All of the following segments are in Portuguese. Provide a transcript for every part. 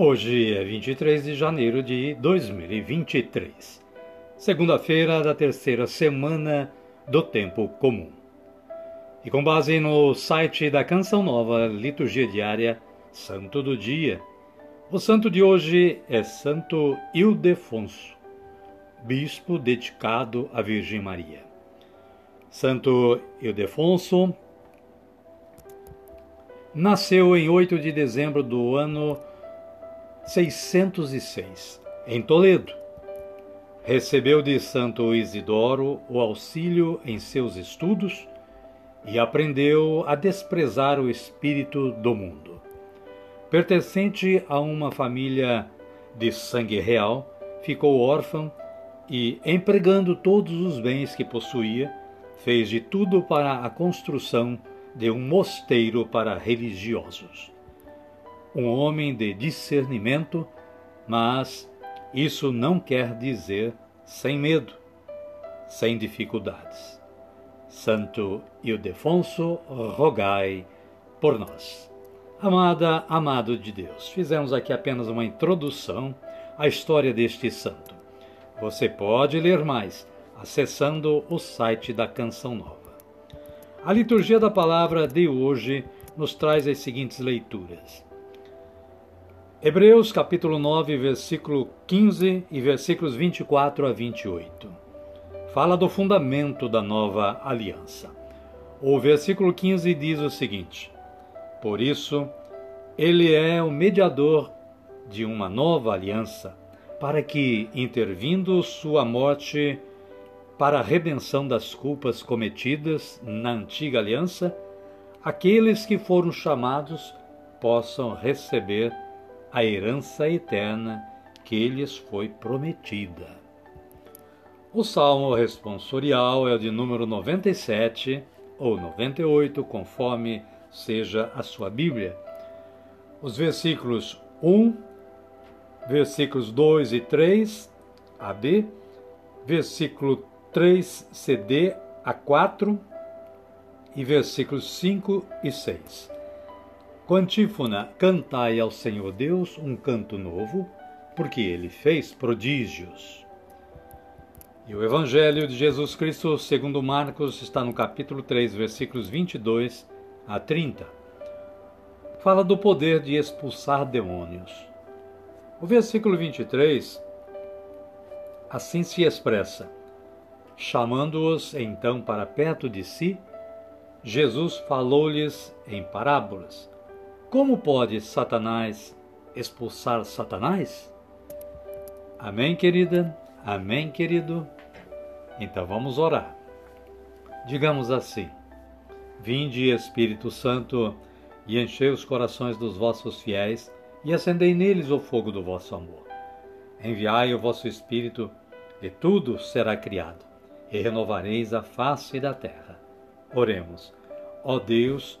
Hoje é 23 de janeiro de 2023, segunda-feira da terceira semana do Tempo Comum. E com base no site da Canção Nova Liturgia Diária Santo do Dia, o santo de hoje é Santo Ildefonso, bispo dedicado à Virgem Maria. Santo Ildefonso nasceu em 8 de dezembro do ano 606, em Toledo. Recebeu de Santo Isidoro o auxílio em seus estudos e aprendeu a desprezar o espírito do mundo. Pertencente a uma família de sangue real, ficou órfão e, empregando todos os bens que possuía, fez de tudo para a construção de um mosteiro para religiosos um homem de discernimento, mas isso não quer dizer sem medo, sem dificuldades. Santo Ildefonso, rogai por nós. Amada, amado de Deus, fizemos aqui apenas uma introdução à história deste santo. Você pode ler mais acessando o site da Canção Nova. A liturgia da palavra de hoje nos traz as seguintes leituras. Hebreus capítulo 9, versículo 15 e versículos 24 a 28. Fala do fundamento da nova aliança. O versículo 15 diz o seguinte: Por isso, ele é o mediador de uma nova aliança, para que, intervindo sua morte para a redenção das culpas cometidas na antiga aliança, aqueles que foram chamados possam receber a herança eterna que lhes foi prometida. O salmo responsorial é o de número 97 ou 98, conforme seja a sua Bíblia. Os versículos 1, versículos 2 e 3, AB, versículo 3, CD a 4 e versículos 5 e 6. Com antífona, cantai ao Senhor Deus um canto novo, porque ele fez prodígios. E o Evangelho de Jesus Cristo, segundo Marcos, está no capítulo 3, versículos 22 a 30. Fala do poder de expulsar demônios. O versículo 23 assim se expressa: Chamando-os então para perto de si, Jesus falou-lhes em parábolas como pode Satanás expulsar Satanás? Amém, querida? Amém, querido? Então vamos orar. Digamos assim: Vinde, Espírito Santo, e enchei os corações dos vossos fiéis e acendei neles o fogo do vosso amor. Enviai o vosso Espírito, e tudo será criado, e renovareis a face da terra. Oremos. Ó Deus,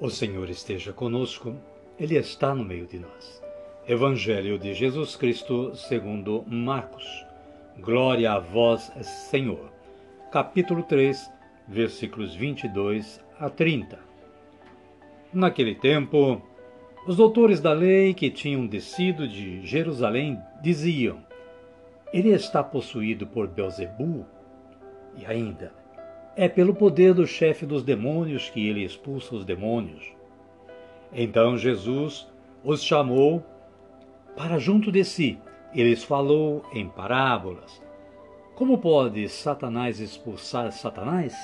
O Senhor esteja conosco, Ele está no meio de nós. Evangelho de Jesus Cristo, segundo Marcos. Glória a vós, Senhor. Capítulo 3, versículos 22 a 30. Naquele tempo, os doutores da lei que tinham descido de Jerusalém diziam: Ele está possuído por Beelzebul? E ainda: é pelo poder do chefe dos demônios que ele expulsa os demônios. Então Jesus os chamou para junto de si. Eles falou em parábolas. Como pode Satanás expulsar Satanás?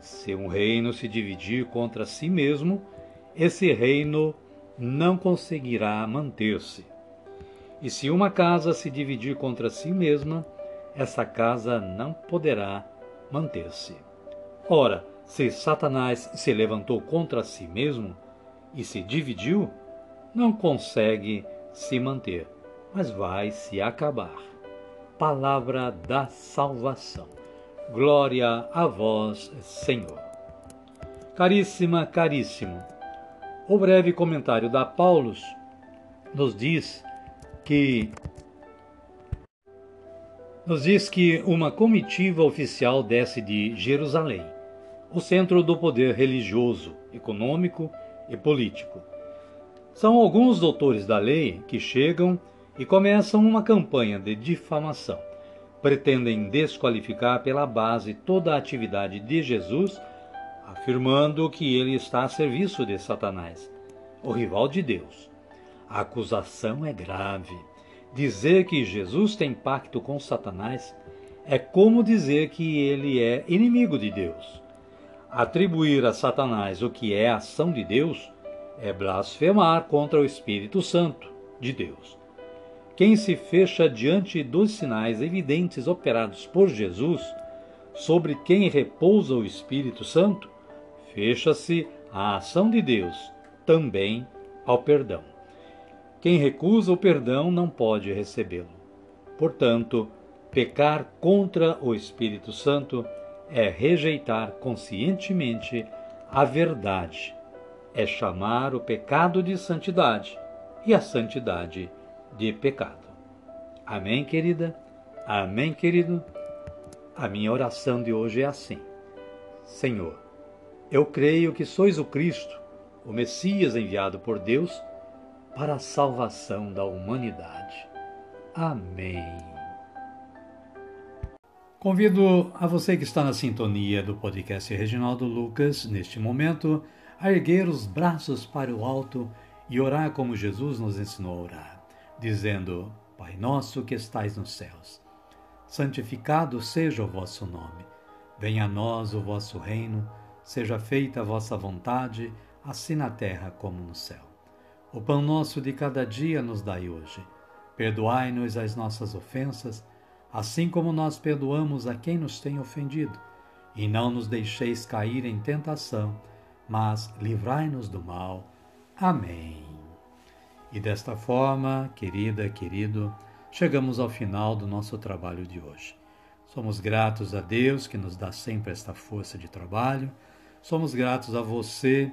Se um reino se dividir contra si mesmo, esse reino não conseguirá manter-se. E se uma casa se dividir contra si mesma, essa casa não poderá manter-se. Ora, se Satanás se levantou contra si mesmo e se dividiu, não consegue se manter, mas vai se acabar. Palavra da salvação. Glória a vós, Senhor. Caríssima, caríssimo, o breve comentário da Paulus nos diz que nos diz que uma comitiva oficial desce de Jerusalém, o centro do poder religioso, econômico e político. São alguns doutores da lei que chegam e começam uma campanha de difamação. Pretendem desqualificar pela base toda a atividade de Jesus, afirmando que ele está a serviço de Satanás, o rival de Deus. A acusação é grave Dizer que Jesus tem pacto com Satanás é como dizer que ele é inimigo de Deus. Atribuir a Satanás o que é ação de Deus é blasfemar contra o Espírito Santo de Deus. Quem se fecha diante dos sinais evidentes operados por Jesus, sobre quem repousa o Espírito Santo, fecha-se à ação de Deus, também ao perdão. Quem recusa o perdão não pode recebê-lo. Portanto, pecar contra o Espírito Santo é rejeitar conscientemente a verdade, é chamar o pecado de santidade e a santidade de pecado. Amém, querida? Amém, querido? A minha oração de hoje é assim: Senhor, eu creio que sois o Cristo, o Messias enviado por Deus para a salvação da humanidade. Amém. Convido a você que está na sintonia do podcast Reginaldo Lucas, neste momento, a erguer os braços para o alto e orar como Jesus nos ensinou a orar, dizendo: Pai nosso que estais nos céus, santificado seja o vosso nome. Venha a nós o vosso reino, seja feita a vossa vontade, assim na terra como no céu. O pão nosso de cada dia nos dai hoje. Perdoai-nos as nossas ofensas, assim como nós perdoamos a quem nos tem ofendido. E não nos deixeis cair em tentação, mas livrai-nos do mal. Amém. E desta forma, querida, querido, chegamos ao final do nosso trabalho de hoje. Somos gratos a Deus que nos dá sempre esta força de trabalho. Somos gratos a você